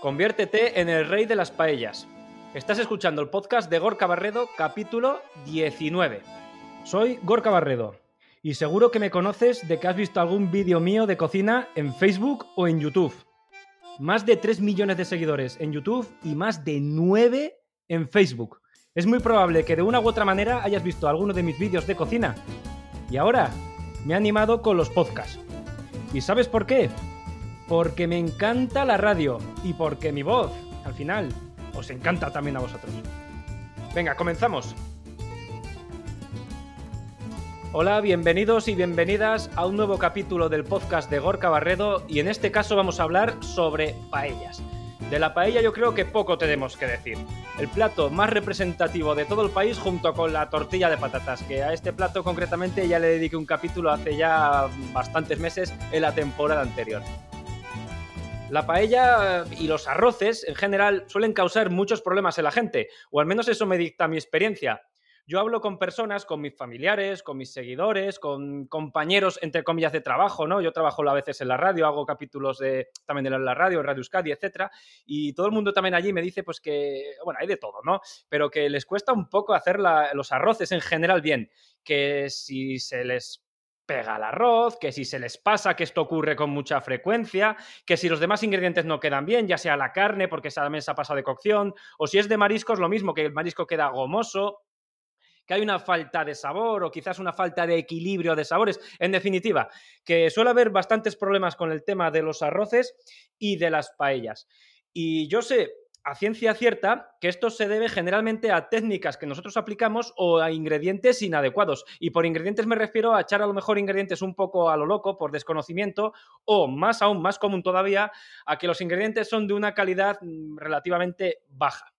Conviértete en el rey de las paellas. Estás escuchando el podcast de Gorka Barredo, capítulo 19. Soy Gorka Barredo y seguro que me conoces de que has visto algún vídeo mío de cocina en Facebook o en YouTube. Más de 3 millones de seguidores en YouTube y más de 9 en Facebook. Es muy probable que de una u otra manera hayas visto alguno de mis vídeos de cocina. Y ahora me he animado con los podcasts. ¿Y sabes por qué? Porque me encanta la radio y porque mi voz, al final, os encanta también a vosotros. Venga, comenzamos. Hola, bienvenidos y bienvenidas a un nuevo capítulo del podcast de Gorka Barredo y en este caso vamos a hablar sobre paellas. De la paella yo creo que poco tenemos que decir. El plato más representativo de todo el país junto con la tortilla de patatas, que a este plato concretamente ya le dediqué un capítulo hace ya bastantes meses en la temporada anterior. La paella y los arroces en general suelen causar muchos problemas en la gente, o al menos eso me dicta mi experiencia. Yo hablo con personas, con mis familiares, con mis seguidores, con compañeros, entre comillas, de trabajo, ¿no? Yo trabajo a veces en la radio, hago capítulos de, también en la radio, Radio Euskadi, etcétera, y todo el mundo también allí me dice, pues que, bueno, hay de todo, ¿no? Pero que les cuesta un poco hacer los arroces en general bien, que si se les pega el arroz, que si se les pasa, que esto ocurre con mucha frecuencia, que si los demás ingredientes no quedan bien, ya sea la carne porque esa mesa pasa de cocción, o si es de mariscos, lo mismo, que el marisco queda gomoso, que hay una falta de sabor o quizás una falta de equilibrio de sabores. En definitiva, que suele haber bastantes problemas con el tema de los arroces y de las paellas. Y yo sé a ciencia cierta que esto se debe generalmente a técnicas que nosotros aplicamos o a ingredientes inadecuados. Y por ingredientes me refiero a echar a lo mejor ingredientes un poco a lo loco por desconocimiento o más aún, más común todavía, a que los ingredientes son de una calidad mm, relativamente baja.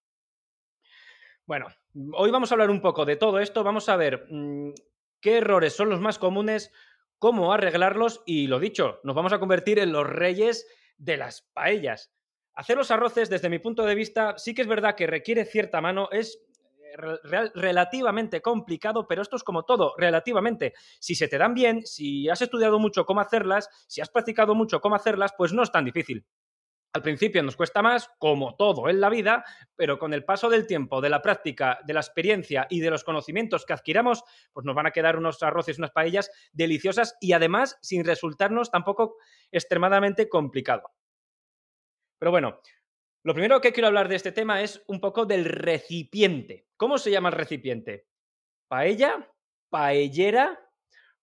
Bueno, hoy vamos a hablar un poco de todo esto, vamos a ver mm, qué errores son los más comunes, cómo arreglarlos y lo dicho, nos vamos a convertir en los reyes de las paellas. Hacer los arroces, desde mi punto de vista, sí que es verdad que requiere cierta mano, es eh, relativamente complicado, pero esto es como todo, relativamente. Si se te dan bien, si has estudiado mucho cómo hacerlas, si has practicado mucho cómo hacerlas, pues no es tan difícil. Al principio nos cuesta más, como todo en la vida, pero con el paso del tiempo, de la práctica, de la experiencia y de los conocimientos que adquiramos, pues nos van a quedar unos arroces, unas paellas deliciosas y además sin resultarnos tampoco extremadamente complicado. Pero bueno, lo primero que quiero hablar de este tema es un poco del recipiente. ¿Cómo se llama el recipiente? ¿Paella? ¿Paellera?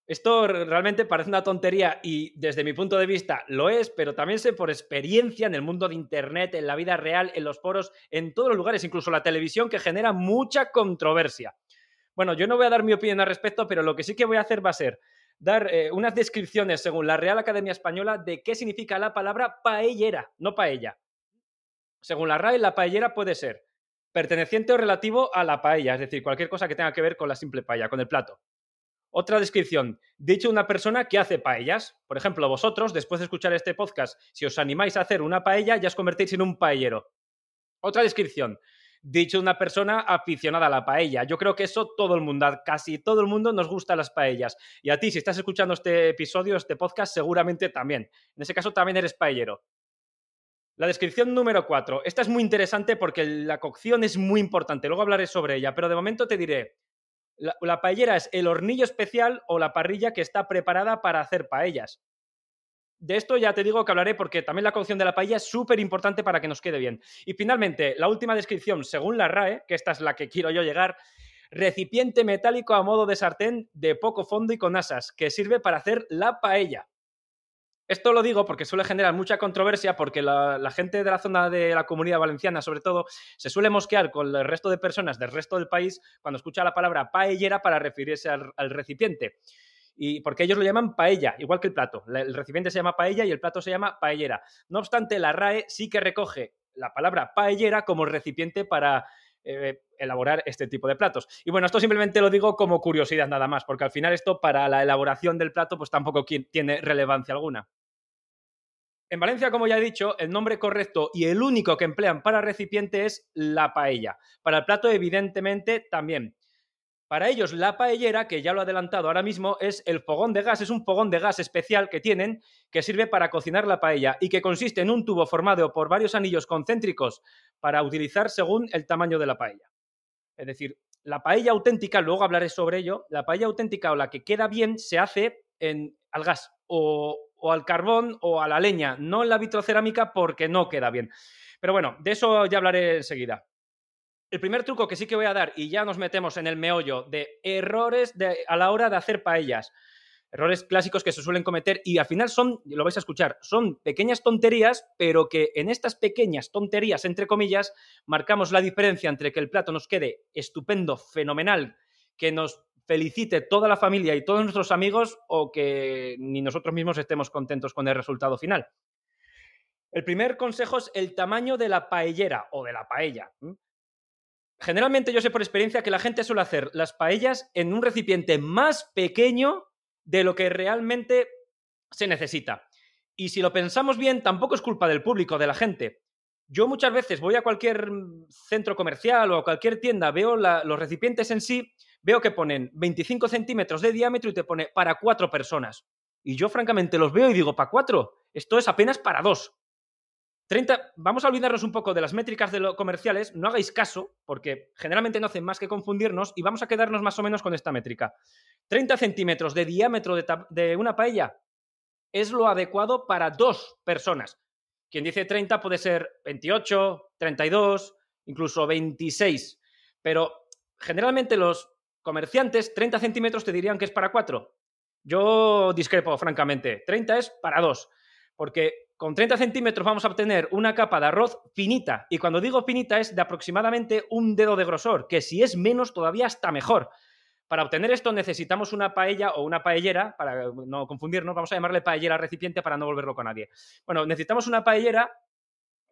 Esto realmente parece una tontería y desde mi punto de vista lo es, pero también sé por experiencia en el mundo de Internet, en la vida real, en los foros, en todos los lugares, incluso la televisión, que genera mucha controversia. Bueno, yo no voy a dar mi opinión al respecto, pero lo que sí que voy a hacer va a ser dar eh, unas descripciones según la Real Academia Española de qué significa la palabra paellera, no paella. Según la RAE, la paellera puede ser perteneciente o relativo a la paella, es decir, cualquier cosa que tenga que ver con la simple paella, con el plato. Otra descripción, dicho una persona que hace paellas. Por ejemplo, vosotros, después de escuchar este podcast, si os animáis a hacer una paella, ya os convertéis en un paellero. Otra descripción, dicho una persona aficionada a la paella. Yo creo que eso todo el mundo, casi todo el mundo nos gusta las paellas. Y a ti, si estás escuchando este episodio, este podcast, seguramente también. En ese caso también eres paellero. La descripción número 4. Esta es muy interesante porque la cocción es muy importante. Luego hablaré sobre ella, pero de momento te diré. La, la paellera es el hornillo especial o la parrilla que está preparada para hacer paellas. De esto ya te digo que hablaré porque también la cocción de la paella es súper importante para que nos quede bien. Y finalmente, la última descripción, según la RAE, que esta es la que quiero yo llegar, recipiente metálico a modo de sartén de poco fondo y con asas, que sirve para hacer la paella. Esto lo digo porque suele generar mucha controversia porque la, gente de la zona de la comunidad valenciana, sobre todo, se suele mosquear con el resto de personas del resto del país cuando escucha la palabra paellera para referirse al recipiente y porque ellos lo llaman paella, igual que el plato. El recipiente se llama paella y el plato se llama paellera. No obstante, la RAE sí que recoge la palabra paellera como recipiente para eh, elaborar este tipo de platos. Y bueno, esto simplemente lo digo como curiosidad nada más, porque al final esto para la elaboración del plato pues tampoco tiene relevancia alguna. En Valencia, como ya he dicho, el nombre correcto y el único que emplean para recipiente es la paella. Para el plato, evidentemente, también. Para ellos, la paellera, que ya lo he adelantado ahora mismo, es el fogón de gas, es un fogón de gas especial que tienen que sirve para cocinar la paella y que consiste en un tubo formado por varios anillos concéntricos para utilizar según el tamaño de la paella. Es decir, la paella auténtica, luego hablaré sobre ello, la paella auténtica o la que queda bien se hace en, al gas o, o al carbón o a la leña, no en la vitrocerámica porque no queda bien. Pero bueno, de eso ya hablaré enseguida el primer truco que sí que voy a dar, y ya nos metemos en el meollo de errores a la hora de hacer paellas. Errores clásicos que se suelen cometer y al final son, lo vais a escuchar, son pequeñas tonterías, pero que en estas pequeñas tonterías, entre comillas, marcamos la diferencia entre que el plato nos quede estupendo, fenomenal, que nos felicite toda la familia y todos nuestros amigos o que ni nosotros mismos estemos contentos con el resultado final. El primer consejo es el tamaño de la paellera o de la paella. Generalmente yo sé por experiencia que la gente suele hacer las paellas en un recipiente más pequeño de lo que realmente se necesita. Y si lo pensamos bien, tampoco es culpa del público, de la gente. Yo muchas veces voy a cualquier centro comercial o a cualquier tienda, veo los recipientes en sí, veo que ponen 25 centímetros de diámetro y te pone para cuatro personas. Y yo francamente los veo y digo, ¿para cuatro? Esto es apenas para dos. 30, vamos a olvidarnos un poco de las métricas de lo comerciales, no hagáis caso, porque generalmente no hacen más que confundirnos y vamos a quedarnos más o menos con esta métrica. 30 centímetros de diámetro de, de una paella es lo adecuado para dos personas. Quien dice 30 puede ser 28, 32, incluso 26, pero generalmente los comerciantes 30 centímetros te dirían que es para cuatro. Yo discrepo, francamente. 30 es para dos, porque con 30 centímetros vamos a obtener una capa de arroz finita. Y cuando digo finita es de aproximadamente un dedo de grosor, que si es menos todavía está mejor. Para obtener esto necesitamos una paella o una paellera, para no confundirnos, vamos a llamarle paellera recipiente para no volverlo con nadie. Bueno, necesitamos una paellera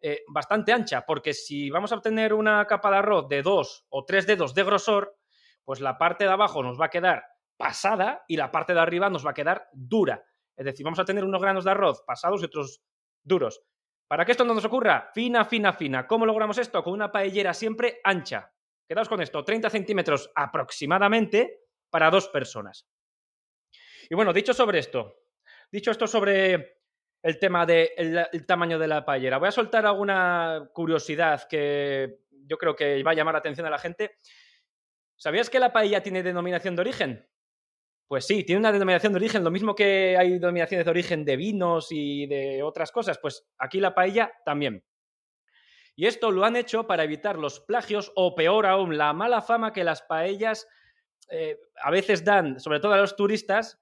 eh, bastante ancha, porque si vamos a obtener una capa de arroz de dos o tres dedos de grosor, pues la parte de abajo nos va a quedar pasada y la parte de arriba nos va a quedar dura. Es decir, vamos a tener unos granos de arroz pasados y otros duros. Para que esto no nos ocurra, fina, fina, fina. ¿Cómo logramos esto? Con una paellera siempre ancha. Quedaos con esto, 30 centímetros aproximadamente para dos personas. Y bueno, dicho sobre esto, dicho esto sobre el tema del tamaño de la paellera, voy a soltar alguna curiosidad que yo creo que va a llamar la atención a la gente. ¿Sabías que la paella tiene denominación de origen? Pues sí, tiene una denominación de origen, lo mismo que hay denominaciones de origen de vinos y de otras cosas, pues aquí la paella también. Y esto lo han hecho para evitar los plagios o peor aún, la mala fama que las paellas eh, a veces dan, sobre todo a los turistas,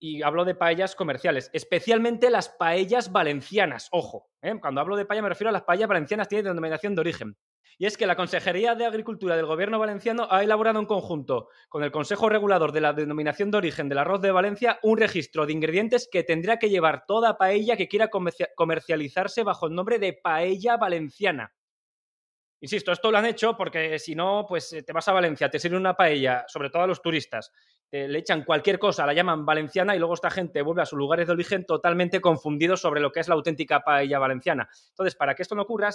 y hablo de paellas comerciales, especialmente las paellas valencianas, ojo, ¿eh? cuando hablo de paella me refiero a las paellas valencianas, tienen denominación de origen. Y es que la Consejería de Agricultura del Gobierno valenciano ha elaborado en conjunto con el Consejo Regulador de la Denominación de Origen del Arroz de Valencia un registro de ingredientes que tendrá que llevar toda paella que quiera comercializarse bajo el nombre de paella valenciana. Insisto, esto lo han hecho porque si no, pues eh, te vas a Valencia, te sirven una paella, sobre todo a los turistas, le echan cualquier cosa, la llaman valenciana y luego esta gente vuelve a sus lugares de origen totalmente confundidos sobre lo que es la auténtica paella valenciana. Entonces, para que esto no ocurra,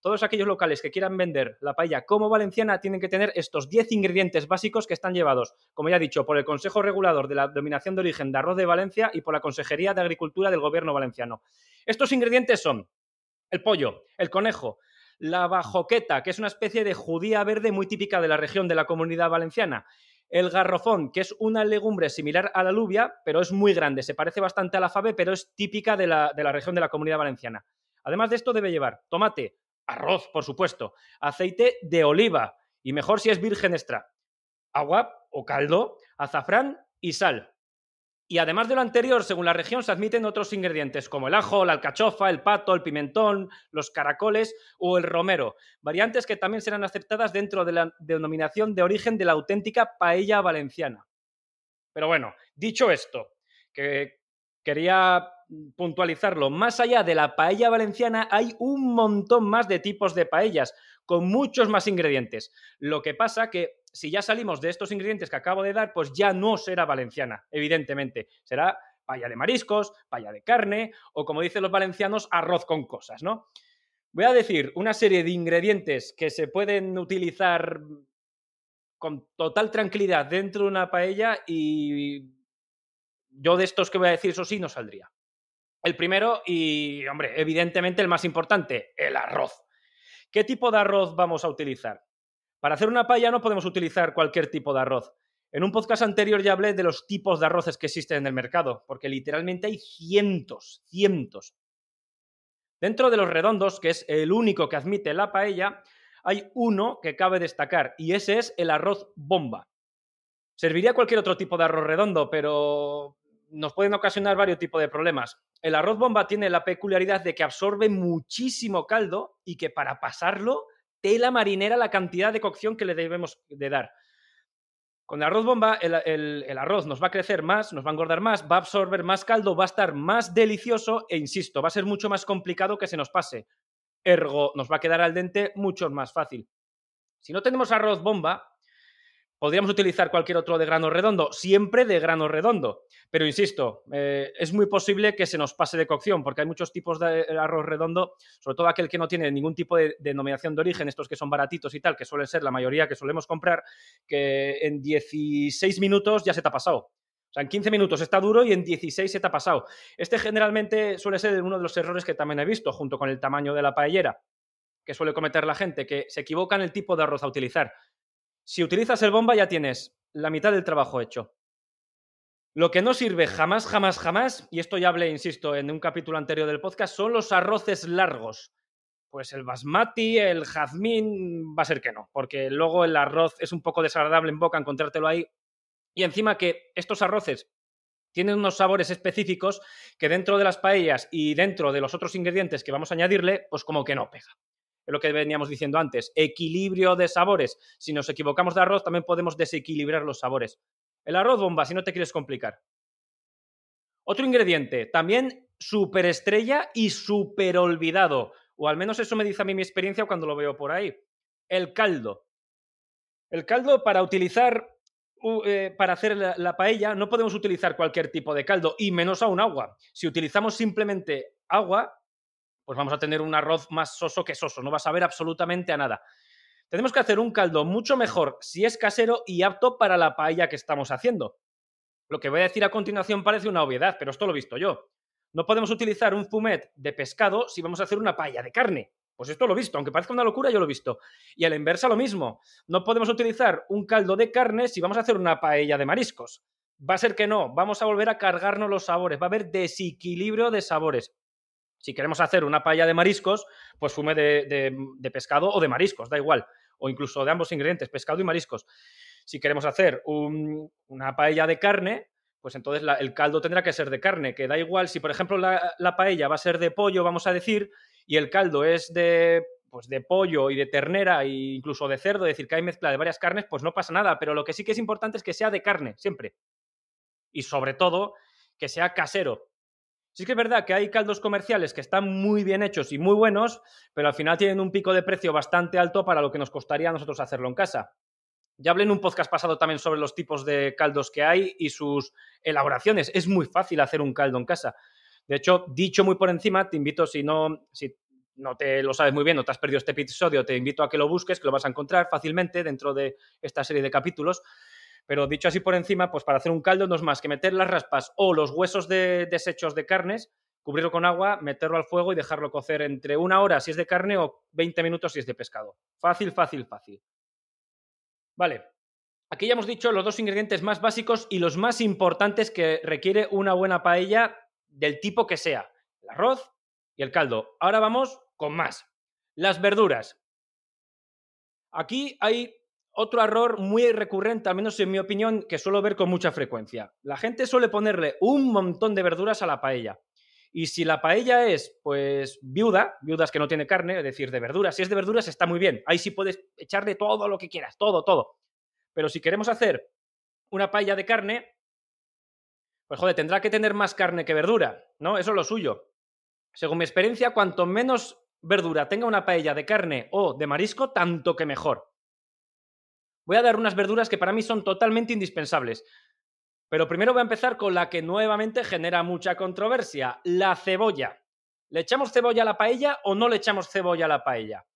todos aquellos locales que quieran vender la paella como valenciana tienen que tener estos 10 ingredientes básicos que están llevados, como ya he dicho, por el Consejo Regulador de la Dominación de Origen de Arroz de Valencia y por la Consejería de Agricultura del Gobierno valenciano. Estos ingredientes son el pollo, el conejo, la bajoqueta, que es una especie de judía verde muy típica de la región de la comunidad valenciana, el garrofón, que es una legumbre similar a la alubia, pero es muy grande, se parece bastante a la fave, pero es típica de la, de la región de la comunidad valenciana. Además de esto debe llevar tomate, arroz, por supuesto, aceite de oliva, y mejor si es virgen extra, agua o caldo, azafrán y sal. Y además de lo anterior, según la región, se admiten otros ingredientes como el ajo, la alcachofa, el pato, el pimentón, los caracoles o el romero, variantes que también serán aceptadas dentro de la denominación de origen de la auténtica paella valenciana. Pero bueno, dicho esto, que quería puntualizarlo, más allá de la paella valenciana hay un montón más de tipos de paellas, con muchos más ingredientes. Lo que pasa que si ya salimos de estos ingredientes que acabo de dar, pues ya no será valenciana, evidentemente. Será paella de mariscos, paella de carne o, como dicen los valencianos, arroz con cosas, ¿no? Voy a decir una serie de ingredientes que se pueden utilizar con total tranquilidad dentro de una paella y yo de estos que voy a decir, eso sí, no saldría. El primero y, hombre, evidentemente el más importante, el arroz. ¿Qué tipo de arroz vamos a utilizar? Para hacer una paella no podemos utilizar cualquier tipo de arroz. En un podcast anterior ya hablé de los tipos de arroces que existen en el mercado, porque literalmente hay cientos, cientos. Dentro de los redondos, que es el único que admite la paella, hay uno que cabe destacar, y ese es el arroz bomba. Serviría cualquier otro tipo de arroz redondo, pero nos pueden ocasionar varios tipos de problemas. El arroz bomba tiene la peculiaridad de que absorbe muchísimo caldo y que para pasarlo, tela marinera la cantidad de cocción que le debemos de dar. Con el arroz bomba, el, arroz nos va a crecer más, nos va a engordar más, va a absorber más caldo, va a estar más delicioso e, insisto, va a ser mucho más complicado que se nos pase. Ergo, nos va a quedar al dente mucho más fácil. Si no tenemos arroz bomba, Podríamos utilizar cualquier otro de grano redondo, siempre de grano redondo. Pero insisto, eh, es muy posible que se nos pase de cocción, porque hay muchos tipos de arroz redondo, sobre todo aquel que no tiene ningún tipo de denominación de origen, estos que son baratitos y tal, que suelen ser la mayoría que solemos comprar, que en 16 minutos ya se te ha pasado. O sea, en 15 minutos está duro y en 16 se te ha pasado. Este generalmente suele ser uno de los errores que también he visto, junto con el tamaño de la paellera, que suele cometer la gente, que se equivoca en el tipo de arroz a utilizar. Si utilizas el bomba ya tienes la mitad del trabajo hecho. Lo que no sirve jamás, jamás, jamás, y esto ya hablé, insisto, en un capítulo anterior del podcast, son los arroces largos. Pues el basmati, el jazmín, va a ser que no, porque luego el arroz es un poco desagradable en boca encontrártelo ahí. Y encima que estos arroces tienen unos sabores específicos que dentro de las paellas y dentro de los otros ingredientes que vamos a añadirle, pues como que no pega es lo que veníamos diciendo antes, equilibrio de sabores. Si nos equivocamos de arroz, también podemos desequilibrar los sabores. El arroz bomba, si no te quieres complicar. Otro ingrediente, también superestrella y super olvidado, o al menos eso me dice a mí mi experiencia cuando lo veo por ahí. El caldo. El caldo para utilizar eh, para hacer la, paella no podemos utilizar cualquier tipo de caldo y menos aún agua. Si utilizamos simplemente agua, pues vamos a tener un arroz más soso que soso, no vas a ver absolutamente a nada. Tenemos que hacer un caldo mucho mejor si es casero y apto para la paella que estamos haciendo. Lo que voy a decir a continuación parece una obviedad, pero esto lo he visto yo. No podemos utilizar un fumet de pescado si vamos a hacer una paella de carne. Pues esto lo he visto, aunque parezca una locura, yo lo he visto. Y a la inversa lo mismo. No podemos utilizar un caldo de carne si vamos a hacer una paella de mariscos. Va a ser que no, vamos a volver a cargarnos los sabores, va a haber desequilibrio de sabores. Si queremos hacer una paella de mariscos, pues fume de, pescado o de mariscos, da igual. O incluso de ambos ingredientes, pescado y mariscos. Si queremos hacer una paella de carne, pues entonces el caldo tendrá que ser de carne, que da igual si, por ejemplo, la, paella va a ser de pollo, vamos a decir, y el caldo es de, pues de pollo y de ternera e incluso de cerdo, es decir, que hay mezcla de varias carnes, pues no pasa nada. Pero lo que sí que es importante es que sea de carne, siempre. Y sobre todo, que sea casero. Sí que es verdad que hay caldos comerciales que están muy bien hechos y muy buenos, pero al final tienen un pico de precio bastante alto para lo que nos costaría a nosotros hacerlo en casa. Ya hablé en un podcast pasado también sobre los tipos de caldos que hay y sus elaboraciones. Es muy fácil hacer un caldo en casa. De hecho, dicho muy por encima, te invito, si no, si no te lo sabes muy bien o te has perdido este episodio, te invito a que lo busques, que lo vas a encontrar fácilmente dentro de esta serie de capítulos. Pero dicho así por encima, pues para hacer un caldo no es más que meter las raspas o los huesos de desechos de carnes, cubrirlo con agua, meterlo al fuego y dejarlo cocer entre una hora si es de carne o 20 minutos si es de pescado. Fácil, fácil, fácil. Vale. Aquí ya hemos dicho los dos ingredientes más básicos y los más importantes que requiere una buena paella del tipo que sea, el arroz y el caldo. Ahora vamos con más. Las verduras. Aquí hay otro error muy recurrente, al menos en mi opinión, que suelo ver con mucha frecuencia. La gente suele ponerle un montón de verduras a la paella. Y si la paella es, pues, viuda, viudas que no tiene carne, es decir, de verduras, si es de verduras está muy bien. Ahí sí puedes echarle todo lo que quieras, todo, todo. Pero si queremos hacer una paella de carne, pues joder, tendrá que tener más carne que verdura, ¿no? Eso es lo suyo. Según mi experiencia, cuanto menos verdura tenga una paella de carne o de marisco, tanto que mejor. Voy a dar unas verduras que para mí son totalmente indispensables. Pero primero voy a empezar con la que nuevamente genera mucha controversia, la cebolla. ¿Le echamos cebolla a la paella o no le echamos cebolla a la paella?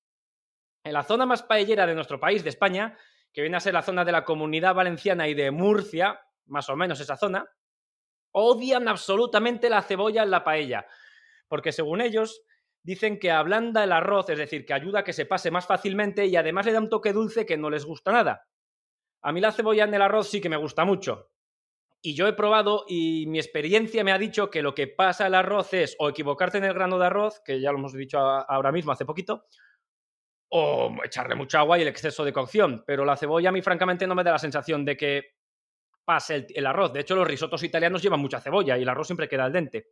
En la zona más paellera de nuestro país, de España, que viene a ser la zona de la comunidad valenciana y de Murcia, más o menos esa zona, odian absolutamente la cebolla en la paella, porque según ellos dicen que ablanda el arroz, es decir, que ayuda a que se pase más fácilmente y además le da un toque dulce que no les gusta nada. A mí la cebolla en el arroz sí que me gusta mucho. Y yo he probado y mi experiencia me ha dicho que lo que pasa al arroz es o equivocarte en el grano de arroz, que ya lo hemos dicho ahora mismo hace poquito, o echarle mucha agua y el exceso de cocción. Pero la cebolla a mí francamente no me da la sensación de que pase el, arroz. De hecho, los risotos italianos llevan mucha cebolla y el arroz siempre queda al dente.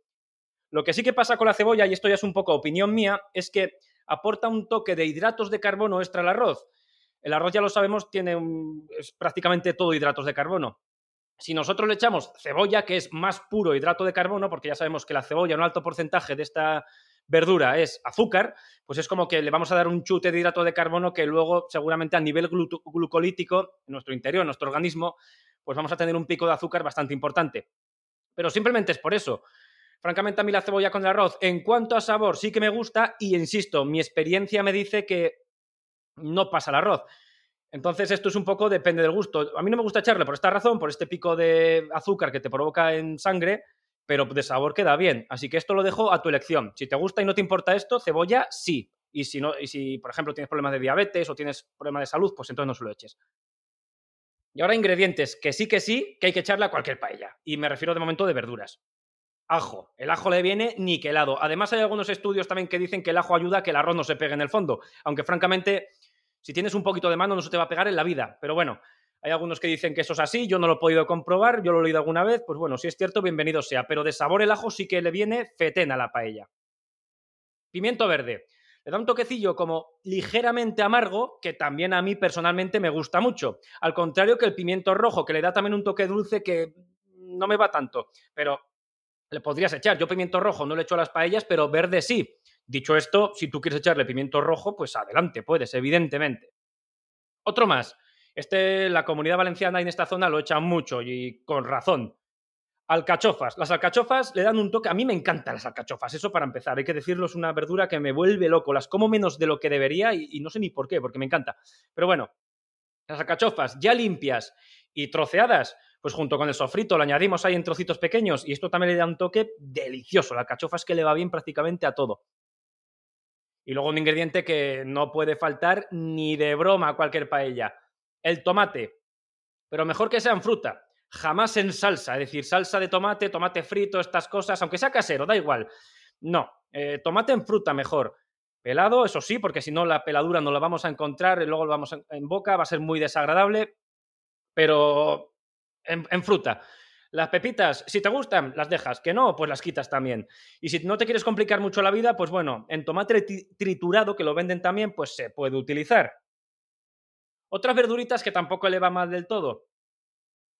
Lo que sí que pasa con la cebolla, y esto ya es un poco opinión mía, es que aporta un toque de hidratos de carbono extra al arroz. El arroz, ya lo sabemos, tiene es prácticamente todo hidratos de carbono. Si nosotros le echamos cebolla, que es más puro hidrato de carbono, porque ya sabemos que la cebolla, un alto porcentaje de esta verdura es azúcar, pues es como que le vamos a dar un chute de hidrato de carbono que luego seguramente a nivel glucolítico, en nuestro interior, en nuestro organismo, pues vamos a tener un pico de azúcar bastante importante. Pero simplemente es por eso. Francamente, a mí la cebolla con el arroz, en cuanto a sabor, sí que me gusta y, insisto, mi experiencia me dice que no pasa el arroz. Entonces, esto es un poco, depende del gusto. A mí no me gusta echarle por esta razón, por este pico de azúcar que te provoca en sangre, pero de sabor queda bien. Así que esto lo dejo a tu elección. Si te gusta y no te importa esto, cebolla sí. Y si, no, y si por ejemplo, tienes problemas de diabetes o tienes problemas de salud, pues entonces no se lo eches. Y ahora ingredientes que sí que sí, que hay que echarle a cualquier paella. Y me refiero de momento de verduras. Ajo. El ajo le viene niquelado. Además hay algunos estudios también que dicen que el ajo ayuda a que el arroz no se pegue en el fondo. Aunque francamente si tienes un poquito de mano no se te va a pegar en la vida, pero bueno, hay algunos que dicen que eso es así, yo no lo he podido comprobar, yo lo he leído alguna vez, pues bueno, si es cierto, bienvenido sea, pero de sabor el ajo sí que le viene fetén a la paella. Pimiento verde. Le da un toquecillo como ligeramente amargo, que también a mí personalmente me gusta mucho. Al contrario que el pimiento rojo, que le da también un toque dulce que no me va tanto. Pero le podrías echar. Yo pimiento rojo no le echo a las paellas, pero verde sí. Dicho esto, si tú quieres echarle pimiento rojo, pues adelante, puedes, evidentemente. Otro más. Este, la comunidad valenciana en esta zona lo echan mucho y con razón. Alcachofas. Las alcachofas le dan un toque. A mí me encantan las alcachofas, eso para empezar. Hay que decirlo, es una verdura que me vuelve loco. Las como menos de lo que debería y, y no sé ni por qué, porque me encanta. Pero bueno, las alcachofas ya limpias y troceadas, pues junto con el sofrito lo añadimos ahí en trocitos pequeños y esto también le da un toque delicioso. La alcachofa es que le va bien prácticamente a todo. Y luego un ingrediente que no puede faltar ni de broma a cualquier paella, el tomate. Pero mejor que sea en fruta, jamás en salsa, es decir, salsa de tomate, tomate frito, estas cosas, aunque sea casero, da igual. No, eh, tomate en fruta mejor. Pelado, eso sí, porque si no la peladura no la vamos a encontrar y luego lo vamos en boca, va a ser muy desagradable, pero en fruta. Las pepitas, si te gustan, las dejas. Que no, pues las quitas también. Y si no te quieres complicar mucho la vida, pues bueno, en tomate triturado, que lo venden también, pues se puede utilizar. Otras verduritas que tampoco le va mal del todo.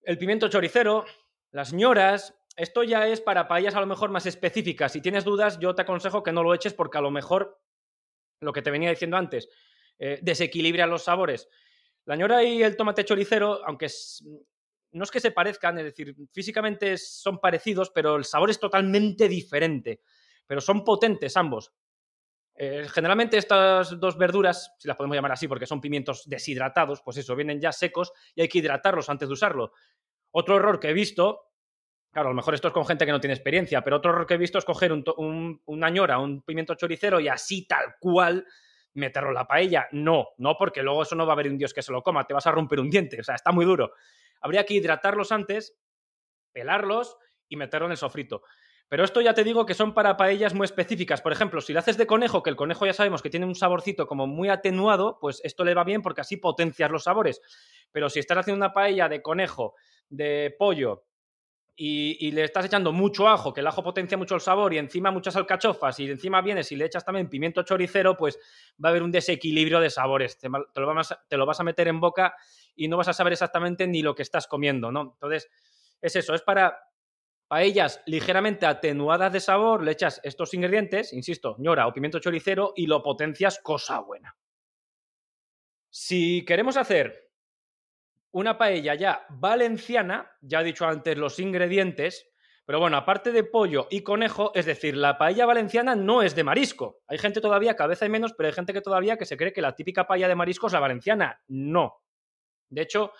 El pimiento choricero, las ñoras. Esto ya es para paellas a lo mejor más específicas. Si tienes dudas, yo te aconsejo que no lo eches porque a lo mejor, lo que te venía diciendo antes, eh, desequilibra los sabores. La ñora y el tomate choricero, aunque no es que se parezcan, es decir, físicamente son parecidos, pero el sabor es totalmente diferente. Pero son potentes ambos. Eh, generalmente estas dos verduras, si las podemos llamar así porque son pimientos deshidratados, pues eso, vienen ya secos y hay que hidratarlos antes de usarlo. Otro error que he visto, claro, a lo mejor esto es con gente que no tiene experiencia, pero otro error que he visto es coger un, un, una ñora, un pimiento choricero y así tal cual meterlo en la paella. No, no, porque luego eso no va a haber un dios que se lo coma, te vas a romper un diente, o sea, está muy duro habría que hidratarlos antes, pelarlos y meterlo en el sofrito. Pero esto ya te digo que son para paellas muy específicas. Por ejemplo, si lo haces de conejo, que el conejo ya sabemos que tiene un saborcito como muy atenuado, pues esto le va bien porque así potencias los sabores. Pero si estás haciendo una paella de conejo, de pollo, y, le estás echando mucho ajo, que el ajo potencia mucho el sabor, y encima muchas alcachofas, y encima vienes y le echas también pimiento choricero, pues va a haber un desequilibrio de sabores. Te, lo, vas, te lo vas a meter en boca y no vas a saber exactamente ni lo que estás comiendo, ¿no? Entonces, es eso, es para paellas ligeramente atenuadas de sabor, le echas estos ingredientes, insisto, ñora o pimiento choricero, y lo potencias cosa buena. Si queremos hacer una paella ya valenciana, ya he dicho antes los ingredientes, pero bueno, aparte de pollo y conejo, es decir, la paella valenciana no es de marisco. Hay gente todavía, cabeza y menos, pero hay gente que todavía que se cree que la típica paella de marisco es la valenciana. No. De hecho,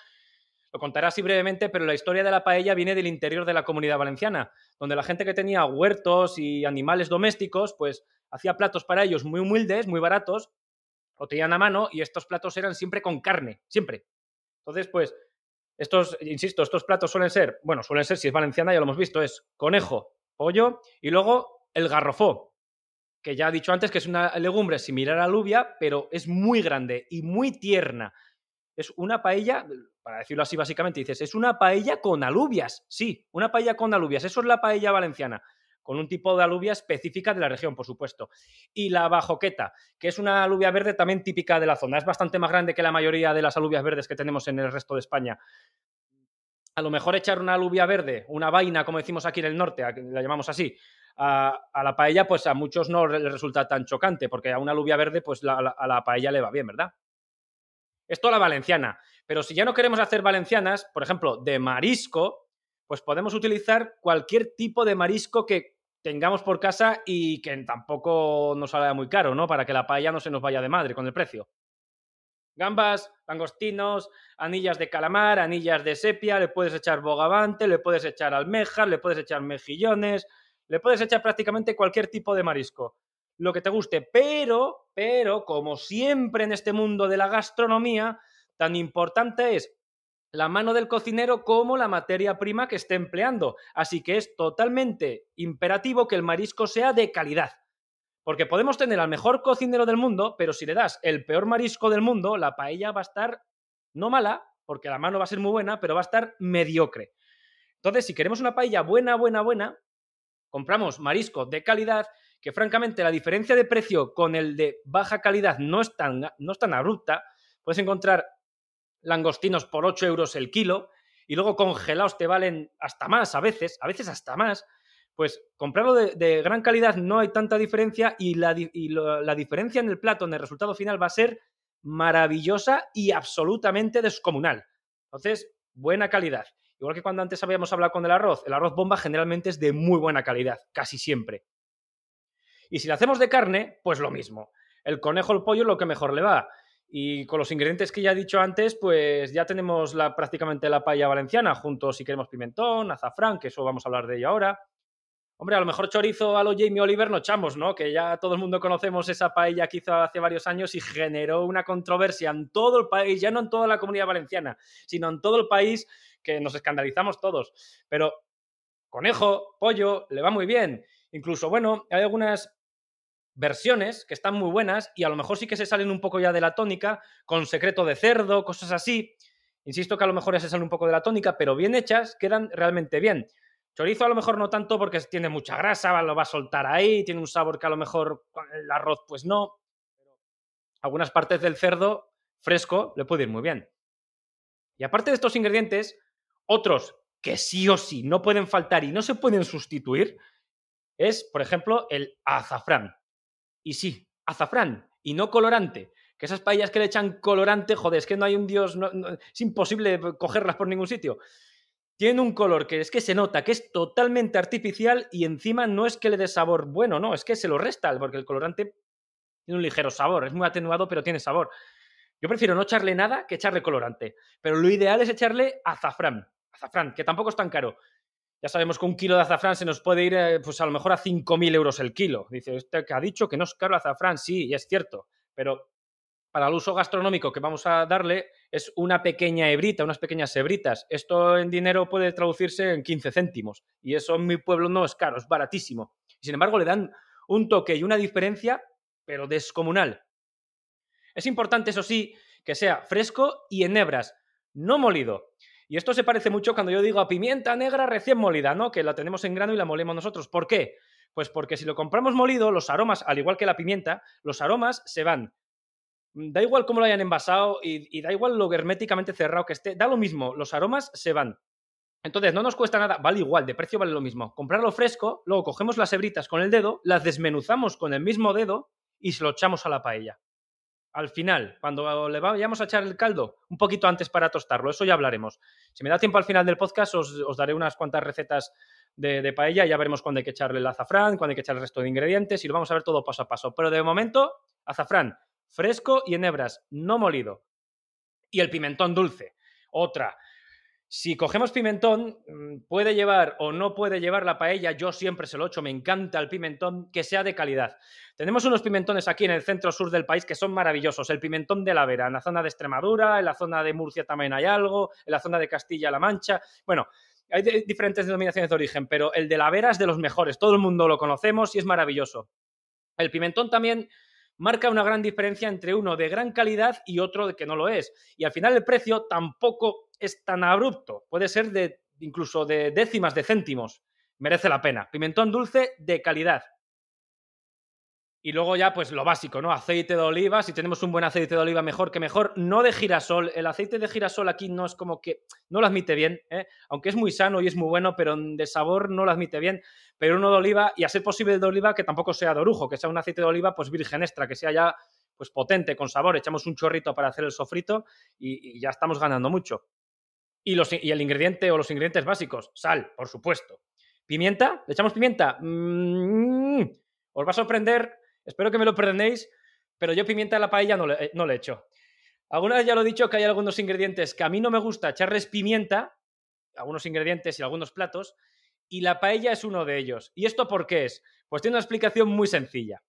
lo contaré así brevemente, pero la historia de la paella viene del interior de la comunidad valenciana, donde la gente que tenía huertos y animales domésticos, pues hacía platos para ellos muy humildes, muy baratos, lo tenían a mano y estos platos eran siempre con carne, siempre. Entonces, pues, estos, insisto, estos platos suelen ser, bueno, suelen ser, si es valenciana, ya lo hemos visto, es conejo, pollo y luego el garrofó, que ya he dicho antes que es una legumbre similar a la alubia, pero es muy grande y muy tierna. Es una paella, para decirlo así básicamente, dices, es una paella con alubias. Sí, una paella con alubias. Eso es la paella valenciana, con un tipo de alubia específica de la región, por supuesto. Y la bajoqueta, que es una alubia verde también típica de la zona. Es bastante más grande que la mayoría de las alubias verdes que tenemos en el resto de España. A lo mejor echar una alubia verde, una vaina, como decimos aquí en el norte, la llamamos así, a, la paella, pues a muchos no les resulta tan chocante, porque a una alubia verde, pues a la paella le va bien, ¿verdad? Esto la valenciana. Pero si ya no queremos hacer valencianas, por ejemplo, de marisco, pues podemos utilizar cualquier tipo de marisco que tengamos por casa y que tampoco nos salga muy caro, ¿no? Para que la paella no se nos vaya de madre con el precio. Gambas, langostinos, anillas de calamar, anillas de sepia, le puedes echar bogavante, le puedes echar almejas, le puedes echar mejillones, le puedes echar prácticamente cualquier tipo de marisco lo que te guste, pero, pero, como siempre en este mundo de la gastronomía, tan importante es la mano del cocinero como la materia prima que esté empleando. Así que es totalmente imperativo que el marisco sea de calidad. Porque podemos tener al mejor cocinero del mundo, pero si le das el peor marisco del mundo, la paella va a estar no mala, porque la mano va a ser muy buena, pero va a estar mediocre. Entonces, si queremos una paella buena, buena, buena, compramos marisco de calidad que francamente la diferencia de precio con el de baja calidad no es tan, no es tan abrupta. Puedes encontrar langostinos por 8 euros el kilo y luego congelados te valen hasta más a veces, a veces hasta más. Pues comprarlo de, gran calidad no hay tanta diferencia y, la, la diferencia en el plato, en el resultado final, va a ser maravillosa y absolutamente descomunal. Entonces, buena calidad. Igual que cuando antes habíamos hablado con el arroz, el arroz bomba generalmente es de muy buena calidad, casi siempre. Y si lo hacemos de carne, pues lo mismo. El conejo, el pollo es lo que mejor le va. Y con los ingredientes que ya he dicho antes, pues ya tenemos la, prácticamente la paella valenciana, junto si queremos pimentón, azafrán, que eso vamos a hablar de ello ahora. Hombre, a lo mejor chorizo a lo Jamie Oliver no echamos, ¿no? Que ya todo el mundo conocemos esa paella que hizo hace varios años y generó una controversia en todo el país, ya no en toda la comunidad valenciana, sino en todo el país, que nos escandalizamos todos. Pero conejo, pollo, le va muy bien. Incluso, bueno, hay algunas versiones que están muy buenas y a lo mejor sí que se salen un poco ya de la tónica, con secreto de cerdo, cosas así. Insisto que a lo mejor ya se salen un poco de la tónica, pero bien hechas quedan realmente bien. Chorizo a lo mejor no tanto porque tiene mucha grasa, lo va a soltar ahí, tiene un sabor que a lo mejor el arroz pues no. Algunas partes del cerdo fresco le puede ir muy bien. Y aparte de estos ingredientes, otros que sí o sí no pueden faltar y no se pueden sustituir es, por ejemplo, el azafrán. Y sí, azafrán y no colorante. Que esas paellas que le echan colorante, joder, es que no hay un dios, es imposible cogerlas por ningún sitio. Tiene un color que es que se nota que es totalmente artificial y encima no es que le dé sabor bueno, no, es que se lo resta, porque el colorante tiene un ligero sabor, es muy atenuado, pero tiene sabor. Yo prefiero no echarle nada que echarle colorante, pero lo ideal es echarle azafrán, azafrán, que tampoco es tan caro. Ya sabemos que un kilo de azafrán se nos puede ir, eh, pues a lo mejor a 5.000 euros el kilo. Dice, usted que ha dicho que no es caro el azafrán, sí, y es cierto, pero para el uso gastronómico que vamos a darle es una pequeña hebrita, unas pequeñas hebritas. Esto en dinero puede traducirse en 15 céntimos, y eso en mi pueblo no es caro, es baratísimo. Sin embargo le dan un toque y una diferencia, pero descomunal. Es importante, eso sí, que sea fresco y en hebras, no molido. Y esto se parece mucho cuando yo digo a pimienta negra recién molida, ¿no? Que la tenemos en grano y la molemos nosotros. ¿Por qué? Pues porque si lo compramos molido, los aromas, al igual que la pimienta, los aromas se van. Da igual cómo lo hayan envasado y, da igual lo herméticamente cerrado que esté, da lo mismo, los aromas se van. Entonces, no nos cuesta nada, vale igual, de precio vale lo mismo. Comprarlo fresco, luego cogemos las hebritas con el dedo, las desmenuzamos con el mismo dedo y se lo echamos a la paella al final, cuando le vayamos a echar el caldo, un poquito antes para tostarlo, eso ya hablaremos. Si me da tiempo al final del podcast, os, daré unas cuantas recetas de, paella, ya veremos cuándo hay que echarle el azafrán, cuándo hay que echar el resto de ingredientes y lo vamos a ver todo paso a paso. Pero de momento, azafrán, fresco y en hebras, no molido. Y el pimentón dulce, Otra, si cogemos pimentón, mm, puede llevar o no puede llevar la paella, yo siempre se lo echo, me encanta el pimentón, que sea de calidad. Tenemos unos pimentones aquí en el centro sur del país que son maravillosos. El pimentón de la Vera, en la zona de Extremadura, en la zona de Murcia también hay algo, en la zona de Castilla-La Mancha. Bueno, hay diferentes denominaciones de origen, pero el de la Vera es de los mejores. Todo el mundo lo conocemos y es maravilloso. El pimentón también marca una gran diferencia entre uno de gran calidad y otro de que no lo es. Y al final el precio tampoco es tan abrupto. Puede ser de incluso de décimas de céntimos. Merece la pena. Pimentón dulce de calidad. Y luego ya, pues lo básico, ¿no? Aceite de oliva. Si tenemos un buen aceite de oliva, mejor que mejor. No de girasol. El aceite de girasol aquí no es como que. No lo admite bien, ¿eh? Aunque es muy sano y es muy bueno, pero de sabor no lo admite bien. Pero uno de oliva, y a ser posible de oliva, que tampoco sea de orujo, que sea un aceite de oliva, pues virgen extra, que sea ya pues potente, con sabor. Echamos un chorrito para hacer el sofrito y, ya estamos ganando mucho. Y, los, y el ingrediente o los ingredientes básicos, sal, por supuesto. ¿Pimienta? ¿Le echamos pimienta? Mm, os va a sorprender Espero que me lo perdonéis, pero yo pimienta a la paella no le, no le echo. Alguna vez ya lo he dicho que hay algunos ingredientes que a mí no me gusta echarles pimienta, algunos ingredientes y algunos platos, y la paella es uno de ellos. ¿Y esto por qué es? Pues tiene una explicación muy sencilla.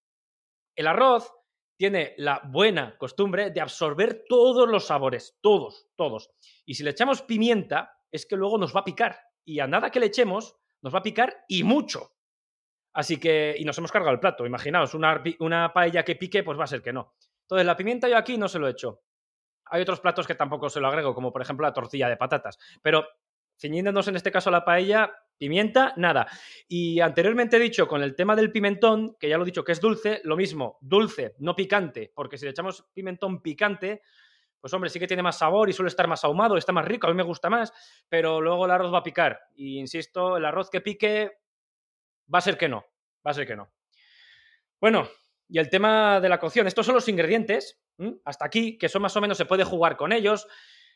El arroz tiene la buena costumbre de absorber todos los sabores, todos, todos. Y si le echamos pimienta, es que luego nos va a picar. Y a nada que le echemos, nos va a picar y mucho. Así que, y nos hemos cargado el plato. Imaginaos, una, una paella que pique, pues va a ser que no. Entonces, la pimienta yo aquí no se lo he hecho. Hay otros platos que tampoco se lo agrego, como por ejemplo la tortilla de patatas. Pero ceñiéndonos en este caso a la paella, pimienta, nada. Y anteriormente he dicho con el tema del pimentón, que ya lo he dicho que es dulce, lo mismo, dulce, no picante, porque si le echamos pimentón picante, pues hombre, sí que tiene más sabor y suele estar más ahumado, está más rico, a mí me gusta más, pero luego el arroz va a picar. Y insisto, el arroz que pique Va a ser que no, va a ser que no. Bueno, y el tema de la cocción, estos son los ingredientes, hasta aquí, que son más o menos, se puede jugar con ellos.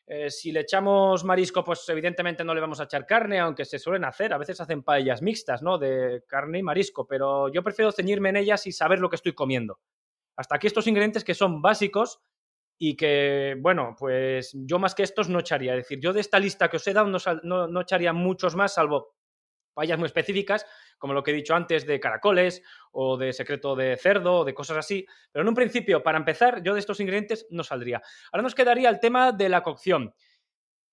Eh, si le echamos marisco, pues evidentemente no le vamos a echar carne, aunque se suelen hacer, a veces hacen paellas mixtas, ¿no? De carne y marisco, pero yo prefiero ceñirme en ellas y saber lo que estoy comiendo. Hasta aquí estos ingredientes que son básicos y que, bueno, pues yo más que estos no echaría. Es decir, yo de esta lista que os he dado no, no echaría muchos más, salvo paellas muy específicas, como lo que he dicho antes de caracoles o de secreto de cerdo o de cosas así. Pero en un principio, para empezar, yo de estos ingredientes no saldría. Ahora nos quedaría el tema de la cocción,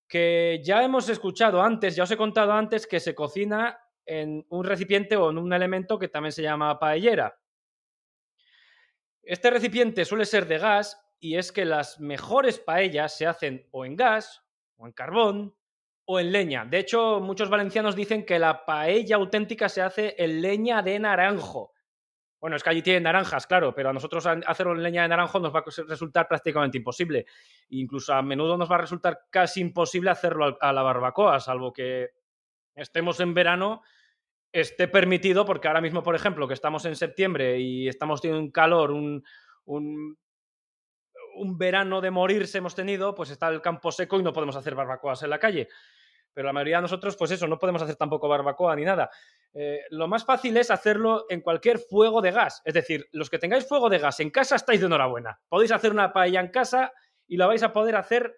que ya hemos escuchado antes, ya os he contado antes que se cocina en un recipiente o en un elemento que también se llama paellera. Este recipiente suele ser de gas y es que las mejores paellas se hacen o en gas o en carbón o en leña. De hecho, muchos valencianos dicen que la paella auténtica se hace en leña de naranjo. Bueno, es que allí tienen naranjas, claro, pero a nosotros hacerlo en leña de naranjo nos va a resultar prácticamente imposible. Incluso a menudo nos va a resultar casi imposible hacerlo a la barbacoa, salvo que estemos en verano, esté permitido, porque ahora mismo, por ejemplo, que estamos en septiembre y estamos teniendo un calor, un, un, un verano de morirse hemos tenido, pues está el campo seco y no podemos hacer barbacoas en la calle pero la mayoría de nosotros, pues eso, no podemos hacer tampoco barbacoa ni nada. Eh, lo más fácil es hacerlo en cualquier fuego de gas. Es decir, los que tengáis fuego de gas en casa estáis de enhorabuena. Podéis hacer una paella en casa y la vais a poder hacer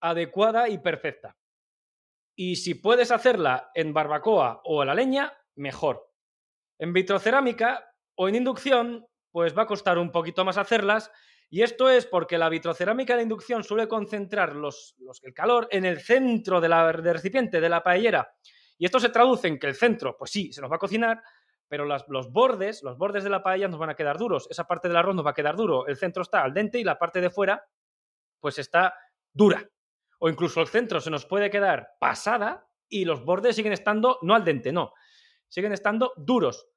adecuada y perfecta. Y si puedes hacerla en barbacoa o a la leña, mejor. En vitrocerámica o en inducción, pues va a costar un poquito más hacerlas y esto es porque la vitrocerámica de inducción suele concentrar el calor en el centro de la, del recipiente, de la paellera. Y esto se traduce en que el centro, pues sí, se nos va a cocinar, pero los bordes, los bordes de la paella nos van a quedar duros. Esa parte del arroz nos va a quedar duro. El centro está al dente y la parte de fuera, pues está dura. O incluso el centro se nos puede quedar pasada y los bordes siguen estando, no al dente, no, siguen estando duros.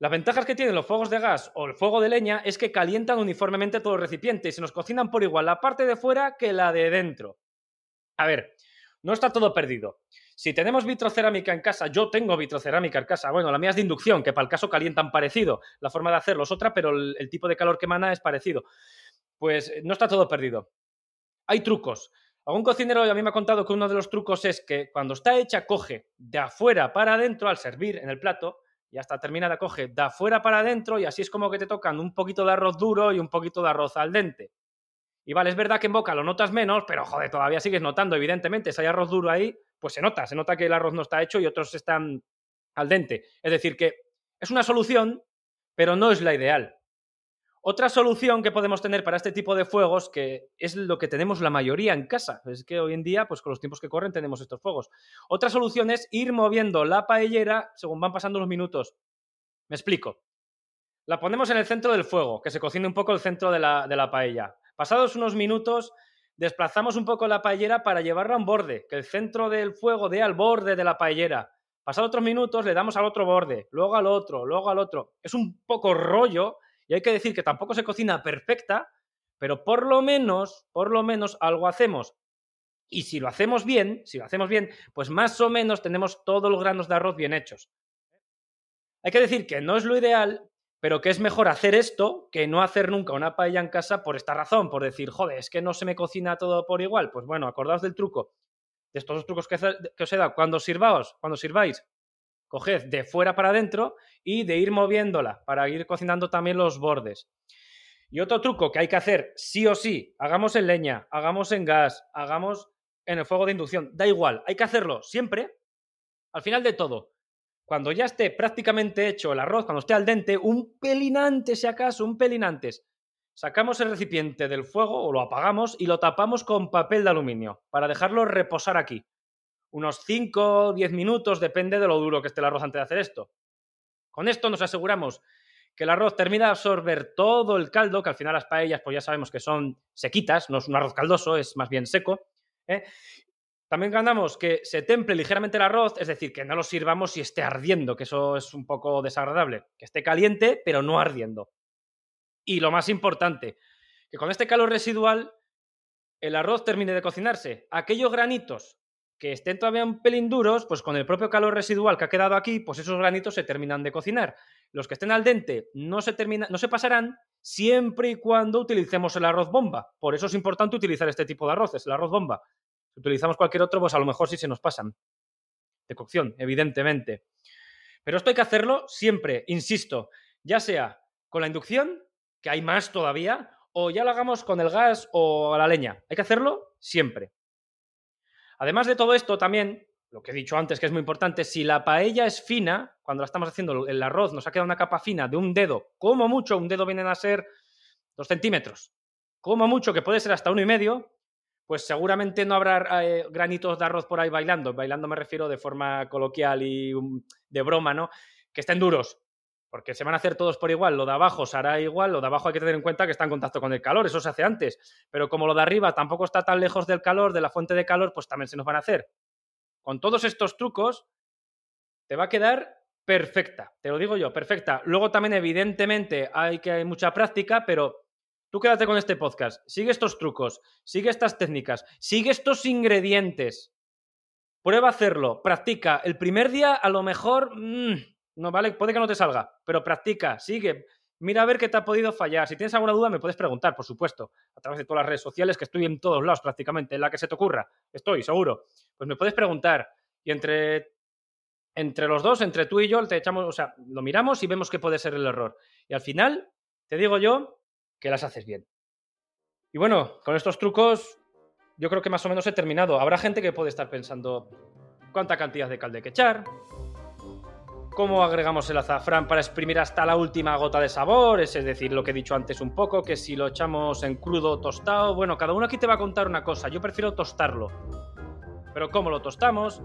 Las ventajas que tienen los fuegos de gas o el fuego de leña es que calientan uniformemente todo el recipiente y se nos cocinan por igual la parte de fuera que la de dentro. A ver, no está todo perdido. Si tenemos vitrocerámica en casa, yo tengo vitrocerámica en casa, bueno, la mía es de inducción, que para el caso calientan parecido, la forma de hacerlo es otra, pero el, tipo de calor que emana es parecido. Pues no está todo perdido. Hay trucos. Algún cocinero a mí me ha contado que uno de los trucos es que cuando está hecha, coge de afuera para adentro al servir en el plato, ya está terminada, coge de afuera para adentro y así es como que te tocan un poquito de arroz duro y un poquito de arroz al dente. Y vale, es verdad que en boca lo notas menos, pero joder, todavía sigues notando, evidentemente, si hay arroz duro ahí, pues se nota, se nota que el arroz no está hecho y otros están al dente. Es decir, que es una solución, pero no es la ideal. Otra solución que podemos tener para este tipo de fuegos, que es lo que tenemos la mayoría en casa, es que hoy en día, pues con los tiempos que corren, tenemos estos fuegos. Otra solución es ir moviendo la paellera según van pasando los minutos. Me explico. La ponemos en el centro del fuego, que se cocine un poco el centro de la, de la paella. Pasados unos minutos, desplazamos un poco la paellera para llevarla a un borde, que el centro del fuego dé al borde de la paellera. Pasados otros minutos, le damos al otro borde, luego al otro, luego al otro. Es un poco rollo y hay que decir que tampoco se cocina perfecta, pero por lo menos, por lo menos algo hacemos. Y si lo hacemos bien, si lo hacemos bien, pues más o menos tenemos todos los granos de arroz bien hechos. Hay que decir que no es lo ideal, pero que es mejor hacer esto que no hacer nunca una paella en casa por esta razón, por decir, joder, es que no se me cocina todo por igual. Pues bueno, acordaos del truco, de estos dos trucos que, os he dado. Cuando sirvaos, cuando sirváis, coged de fuera para adentro y de ir moviéndola para ir cocinando también los bordes. Y otro truco que hay que hacer sí o sí, hagamos en leña, hagamos en gas, hagamos en el fuego de inducción, da igual, hay que hacerlo siempre, al final de todo, cuando ya esté prácticamente hecho el arroz, cuando esté al dente, un pelín antes, si acaso, un pelín antes, sacamos el recipiente del fuego o lo apagamos y lo tapamos con papel de aluminio para dejarlo reposar aquí unos 5 o 10 minutos, depende de lo duro que esté el arroz antes de hacer esto. Con esto nos aseguramos que el arroz termina de absorber todo el caldo, que al final las paellas, pues ya sabemos que son sequitas, no es un arroz caldoso, es más bien seco. ¿eh? También ganamos que se temple ligeramente el arroz, es decir, que no lo sirvamos si esté ardiendo, que eso es un poco desagradable. Que esté caliente, pero no ardiendo. Y lo más importante, que con este calor residual el arroz termine de cocinarse. Aquellos granitos que estén todavía un pelín duros, pues con el propio calor residual que ha quedado aquí, pues esos granitos se terminan de cocinar. Los que estén al dente no se, no se pasarán siempre y cuando utilicemos el arroz bomba. Por eso es importante utilizar este tipo de arroces, el arroz bomba. Si utilizamos cualquier otro, pues a lo mejor sí se nos pasan. De cocción, evidentemente. Pero esto hay que hacerlo siempre, insisto, ya sea con la inducción, que hay más todavía, o ya lo hagamos con el gas o la leña. Hay que hacerlo siempre. Además de todo esto, también, lo que he dicho antes que es muy importante, si la paella es fina, cuando la estamos haciendo el arroz, nos ha quedado una capa fina de un dedo, como mucho, un dedo vienen a ser dos centímetros, como mucho, que puede ser hasta uno y medio, pues seguramente no habrá eh, granitos de arroz por ahí bailando. Bailando me refiero de forma coloquial y um, de broma, ¿no? Que estén duros porque se van a hacer todos por igual. Lo de abajo se hará igual, lo de abajo hay que tener en cuenta que está en contacto con el calor, eso se hace antes. Pero como lo de arriba tampoco está tan lejos del calor, de la fuente de calor, pues también se nos van a hacer. Con todos estos trucos, te va a quedar perfecta, te lo digo yo, perfecta. Luego también, evidentemente, hay que hay mucha práctica, pero tú quédate con este podcast, sigue estos trucos, sigue estas técnicas, sigue estos ingredientes. Prueba a hacerlo, practica. El primer día, a lo mejor. Mmm, no vale, puede que no te salga, pero practica, sigue, mira a ver qué te ha podido fallar. Si tienes alguna duda, me puedes preguntar, por supuesto, a través de todas las redes sociales, que estoy en todos lados prácticamente, en la que se te ocurra. Estoy, seguro. Pues me puedes preguntar. Y entre, entre los dos, entre tú y yo, te echamos, o sea, lo miramos y vemos qué puede ser el error. Y al final, te digo yo que las haces bien. Y bueno, con estos trucos, yo creo que más o menos he terminado. Habrá gente que puede estar pensando cuánta cantidad de calde hay que echar, cómo agregamos el azafrán para exprimir hasta la última gota de sabor, es decir, lo que he dicho antes un poco, que si lo echamos en crudo tostado, bueno, cada uno aquí te va a contar una cosa, yo prefiero tostarlo. Pero ¿cómo lo tostamos?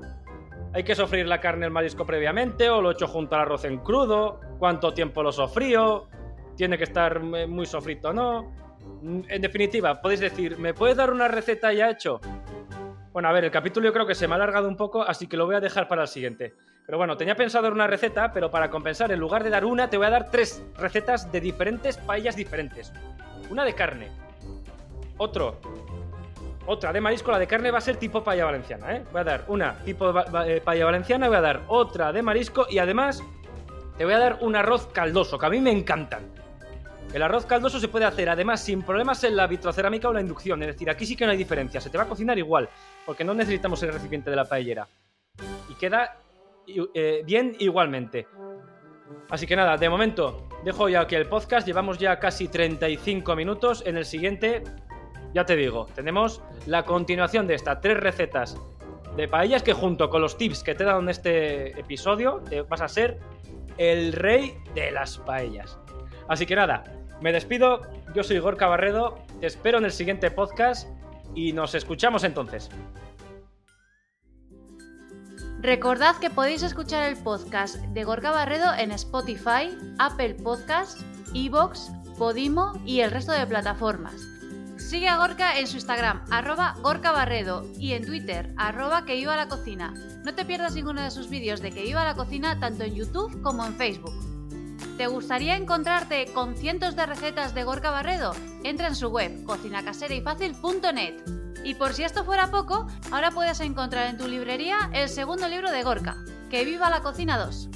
¿Hay que sofreír la carne el marisco previamente o lo echo junto al arroz en crudo? ¿Cuánto tiempo lo sofrío? ¿Tiene que estar muy sofrito o no? En definitiva, podéis decir, ¿me puedes dar una receta ya hecho? Bueno, a ver, el capítulo yo creo que se me ha alargado un poco, así que lo voy a dejar para el siguiente. Pero bueno, tenía pensado dar una receta, pero para compensar, en lugar de dar una, te voy a dar tres recetas de diferentes paellas diferentes. Una de carne. Otro. Otra de marisco, la de carne va a ser tipo paella valenciana, ¿eh? Voy a dar una tipo eh, paella valenciana, voy a dar otra de marisco y además te voy a dar un arroz caldoso, que a mí me encantan. El arroz caldoso se puede hacer además sin problemas en la vitrocerámica o la inducción, es decir, aquí sí que no hay diferencia, se te va a cocinar igual, porque no necesitamos el recipiente de la paellera. Y queda eh, bien igualmente. Así que nada, de momento dejo ya que el podcast llevamos ya casi 35 minutos. En el siguiente ya te digo, tenemos la continuación de estas tres recetas de paellas que junto con los tips que te he dado en este episodio, vas a ser el rey de las paellas. Así que nada, me despido, yo soy Gorka Barredo, te espero en el siguiente podcast y nos escuchamos entonces. Recordad que podéis escuchar el podcast de Gorka Barredo en Spotify, Apple Podcasts, Evox, Podimo y el resto de plataformas. Sigue a Gorka en su Instagram, arroba Gorka Barredo, y en Twitter, arroba que iba a la cocina. No te pierdas ninguno de sus vídeos de que iba a la cocina tanto en YouTube como en Facebook. ¿Te gustaría encontrarte con cientos de recetas de Gorka Barredo? Entra en su web, cocinacaserayfacil.net. Y por si esto fuera poco, ahora puedes encontrar en tu librería el segundo libro de Gorka, Que viva la cocina 2.